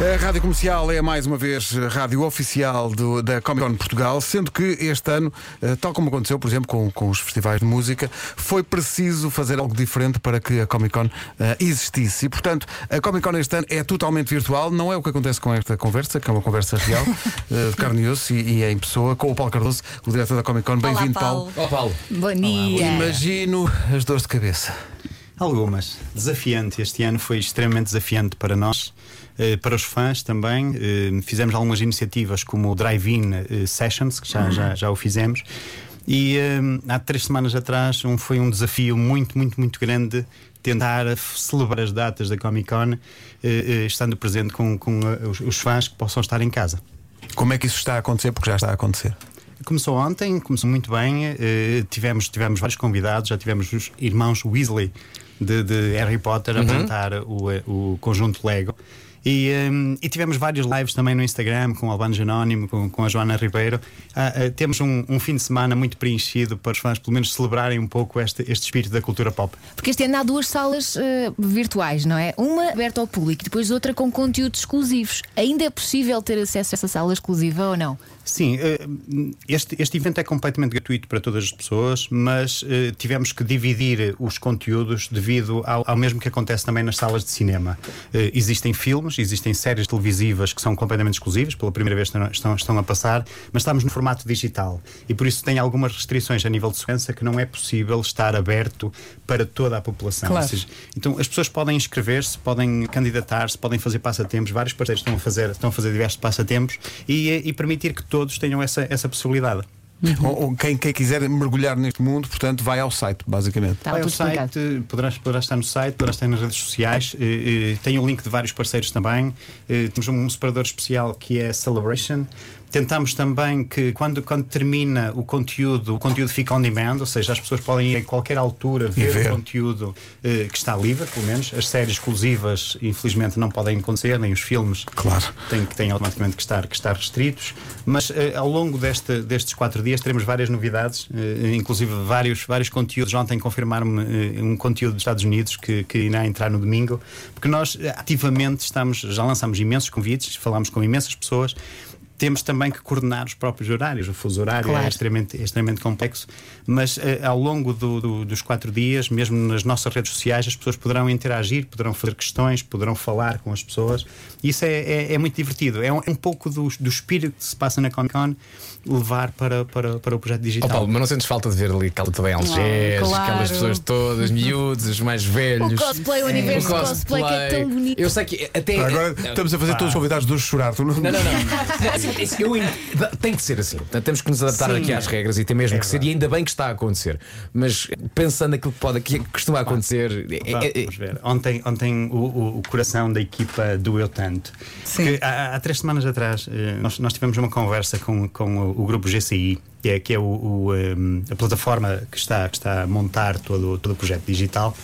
A Rádio Comercial é mais uma vez a rádio oficial do- da Comic Con Portugal, sendo que este ano, eh, tal como aconteceu, por exemplo, com, com os festivais de música, foi preciso fazer algo diferente para que a Comic Con eh, existisse. E, portanto, a Comic Con este ano é totalmente virtual, não é o que acontece com esta conversa, que é uma conversa real, eh, de carne e osso e, e é em pessoa, com o Paulo Cardoso, o diretor da Comic Con. Bem-vindo, Paulo. Ó Paulo. Bom dia. Imagino as dores de cabeça. Algumas. Desafiante. Este ano foi extremamente desafiante para nós, para os fãs também. Eh, Fizemos algumas iniciativas como o Drive-In eh, Sessions, que já, já, já o fizemos. E eh, há três semanas atrás um, foi um desafio muito, muito, muito grande tentar celebrar as datas da Comic Con, eh, eh, estando presente com, com eh, os, os fãs que possam estar em casa. Como é que isso está a acontecer? Porque já está a acontecer. Começou ontem, começou muito bem. eh, tivemos, tivemos vários convidados, já tivemos os irmãos Weasley de, de Harry Potter a apresentar o, eh, o conjunto Lego. E, eh, e tivemos vários lives também no Instagram com o Albano Genónimo, com, com a Joana Ribeiro. Ah, ah, temos um, um fim de semana muito preenchido para os fãs, pelo menos, celebrarem um pouco este, este espírito da cultura pop. Porque este ano há duas salas eh, virtuais, não é? Uma aberta ao público e depois outra com conteúdos exclusivos. Ainda é possível ter acesso a essa sala exclusiva ou não? Sim, eh, este, este evento é completamente gratuito para todas as pessoas, mas eh, tivemos que dividir os conteúdos devido ao, ao mesmo que acontece também nas salas de cinema. Eh, Existem filmes, existem séries televisivas que são completamente exclusivas, pela primeira vez estão, estão, a passar, mas estamos no formato digital e por isso tem algumas restrições a nível de segurança que não é possível estar aberto para toda a população. Claro. Seja, então as pessoas podem inscrever-se, podem candidatar-se, podem fazer passatempos, vários parceiros estão a fazer, estão a fazer diversos passatempos e, e permitir que todos tenham essa, essa possibilidade. Ou, ou quem, quem quiser mergulhar neste mundo, portanto, vai ao site, basicamente. Estava Vai ao explicado. site, poderá, poderá estar no site, poderá estar nas redes sociais. eh, eh, tem o link de vários parceiros também. Eh, temos um separador especial que é Celebration. Tentamos também que quando, quando termina o conteúdo, o conteúdo fica on demand, ou seja, as pessoas podem ir em qualquer altura ver, ver. o conteúdo eh, que está livre, pelo menos. As séries exclusivas, infelizmente, não podem acontecer, nem os filmes Claro. têm, têm automaticamente que estar, que estar restritos. Mas eh, ao longo deste, destes quatro dias teremos várias novidades, eh, inclusive vários, vários conteúdos. Ontem confirmaram-me eh, um conteúdo dos Estados Unidos que, que irá entrar no domingo, porque nós ativamente estamos, já lançamos imensos convites, falamos com imensas pessoas. Temos também que coordenar os próprios horários. O fuso horário Claro. é extremamente, é extremamente complexo, mas eh, ao longo do- do- dos quatro dias, mesmo nas nossas redes sociais, as pessoas poderão interagir, poderão fazer questões, poderão falar com as pessoas. Isso é, é- é muito divertido. É um, é um pouco do, do espírito que se passa na Comic Con levar para, para, para o projeto digital. Paulo, mas não sentes falta de ver ali aquela também Algés, claro. aquelas pessoas todas, miúdos, os mais velhos. O cosplay, o universo O do cosplay, que é tão bonito. Eu sei que até. Agora estamos a fazer todos os convidados dos chorar. Tu não... Não, não, não. Eu tem que ser assim. Portanto, temos que nos adaptar Sim. aqui às regras e tem mesmo É que ser, e ainda bem que está a acontecer. Mas pensando naquilo que pode que costuma acontecer. é- é- é- Vamos ver. Ontem, ontem o, o- o coração da equipa doeu tanto. Porque há, há três semanas atrás eh, nós, nós tivemos uma conversa com, com o, o grupo GCI, que é, que é o, o, eh, a plataforma que está, que está a montar todo, todo o projeto digital.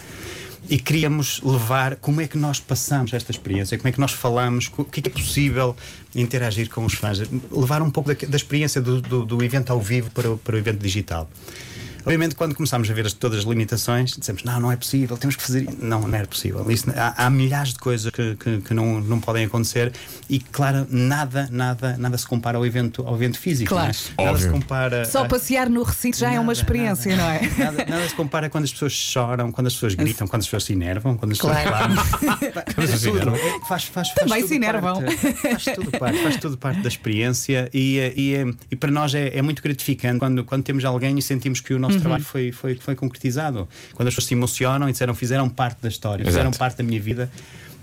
E queríamos levar como é que nós passamos esta experiência, como é que nós falamos, o que é que é possível interagir com os fãs, levar um pouco da, da experiência do, do, do evento ao vivo para o, para o evento digital. Obviamente, quando começámos a ver as- todas as limitações, dissemos: não, não é possível, temos que fazer. isso." Não, não era possível. Isso- há, há milhares de coisas que, que, que não, não podem acontecer e, claro, nada, nada, nada se compara ao evento, ao evento físico. Claro. não é? Nada se compara. Só a- passear no recinto já é uma Nada, experiência, nada. não é? Nada, nada se compara quando as pessoas choram, quando as pessoas gritam, quando as pessoas se enervam, quando as pessoas Claro. É. É- faz, faz, faz Também tudo se enervam. Faz tudo parte, faz tudo parte da experiência e, eh, e, eh, e para nós é, é muito gratificante quando, quando temos alguém e sentimos que o Uhum. nosso trabalho foi, foi, foi concretizado. Quando as pessoas se emocionam e disseram fizeram parte da história, fizeram Exato. parte da minha vida.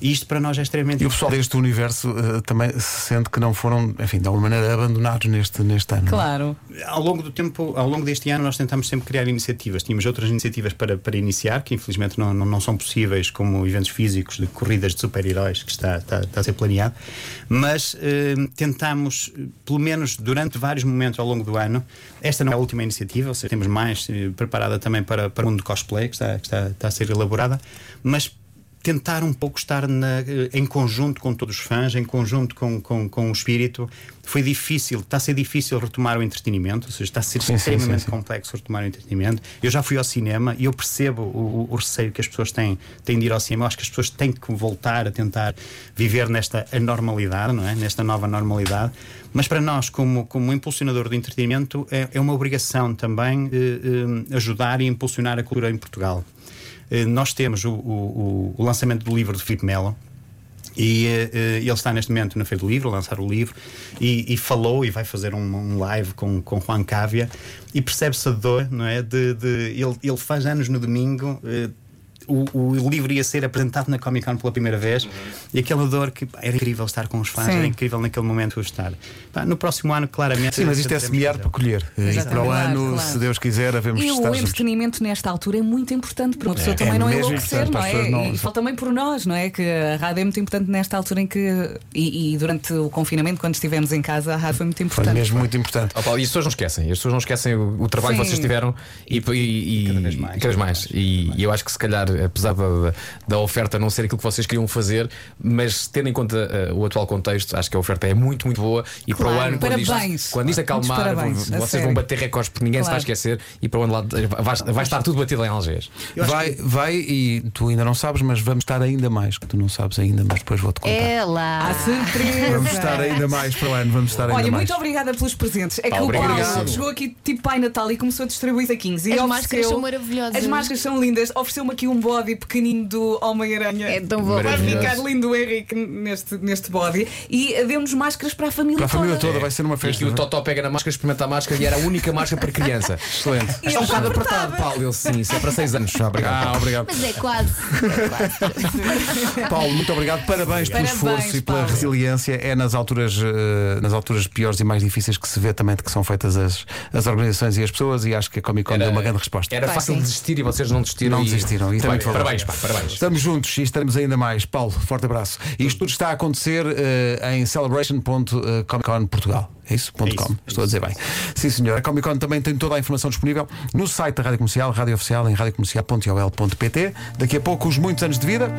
E isto para nós é extremamente E o pessoal deste universo eh, também se sente que não foram, enfim, de alguma maneira abandonados neste, neste ano. Claro. Ao longo do tempo, ao longo deste ano, nós tentamos sempre criar iniciativas. Tínhamos outras iniciativas para, para iniciar, que infelizmente não, não, não são possíveis, como eventos físicos de corridas de super-heróis, que está, está, está a ser planeado. Mas eh, tentamos, pelo menos durante vários momentos ao longo do ano, esta não é a última iniciativa, ou seja, temos mais eh, preparada também para, para o mundo cosplay, que está, que está, está a ser elaborada, mas tentar um pouco estar na, eh, em conjunto com todos os fãs, em conjunto com, com, com o espírito. Foi difícil, está a ser difícil retomar o entretenimento, ou seja, está a ser Sim, extremamente sim, sim. complexo retomar o entretenimento. Eu já fui ao cinema e eu percebo o, o- o receio que as pessoas têm, têm de ir ao cinema. Eu acho que as pessoas têm que voltar a tentar viver nesta anormalidade, não é? Nesta nova normalidade. Mas para nós, como, como impulsionador do entretenimento, é, é uma obrigação também eh, eh, ajudar e impulsionar a cultura em Portugal. Eh, nós temos o, o- o lançamento do livro de Filipe Melo. E eh, ele está neste momento na Feira do Livro, a lançar o livro, e, e falou e vai fazer um, um live com, com Juan Cávia. E percebe-se a dor, não é? De, de- ele, ele faz anos no domingo. eh, o, o livro ia ser apresentado na Comic Con pela primeira vez e aquela dor que pá, era incrível estar com os fãs, Sim. era incrível naquele momento estar. Pá, no próximo ano, claramente. Sim, mas isto é semear para colher. E Exatamente. para o ano, claro. se Deus quiser, havemos E o juntos. entretenimento nesta altura é muito importante para uma pessoa É, também é não enlouquecer, não é? não- E fala também por nós, não é? Que a rádio é muito importante nesta altura em que. E, e durante o confinamento, quando estivemos em casa, a rádio foi muito Foi importante. mesmo muito importante. Paulo, e as pessoas não esquecem, as pessoas não esquecem o, o trabalho que Sim. vocês tiveram e, e- e- Cada vez mais, cada vez mais. E, e eu acho que se calhar, apesar da, da oferta não ser aquilo que vocês queriam fazer, mas tendo em conta eh, o atual contexto, acho que a oferta é muito, muito boa. E para o Claro. ano, quando Parabéns. isto, quando isto acalmar, parabéns, a vocês sério. vão bater recordes porque ninguém se vai Claro. esquecer e para o ano lá vai, vai estar tudo batido em Algés. Eu acho Vai, vai e tu ainda não sabes, mas vamos estar ainda mais, que tu não sabes ainda, mas depois vou-te contar. É lá. Surpresa! Vamos estar ainda mais para o ano, vamos estar ainda Olha, mais. muito obrigada pelos presentes. É que o Paulo obrigado. chegou aqui tipo Pai Natal e começou a distribuir saquinhos. E As ofereceu- máscaras são maravilhosas. As máscaras são lindas. Ofereceu-me aqui um body pequenino do Homem-Aranha. É tão bom. Vai ficar lindo o Henrique neste, neste body. E deu-nos máscaras para a família Para a família toda. toda vai ser uma E festa. aqui o Totó pega na máscara, experimenta a máscara e era a única máscara para criança. Excelente. E Está um bocado apertado, Paulo. Ele sim, isso é para 6 anos. Obrigado. Ah, obrigado. Mas é quase. É. Paulo, muito obrigado. Parabéns pelo esforço e pela resiliência. É nas alturas, eh, nas alturas piores e mais difíceis que se vê também de que são feitas as, as organizações e as pessoas e acho que a Comic Con deu uma grande resposta. Era fácil sim. desistir e vocês não desistiram. Não e- desistiram. É Bem, muito valor. parabéns, pá, parabéns. Estamos juntos e estaremos ainda mais. Paulo, forte abraço. Isto tudo está a acontecer eh, em celebration.comiccon.portugal. É isso? É isso, .com. é Estou a dizer bem. Sim, senhor. A Comic Con também tem toda a informação disponível no site da Rádio Comercial, Rádio Oficial, em radiocomercial.ol.pt. Daqui a pouco, os muitos anos de vida.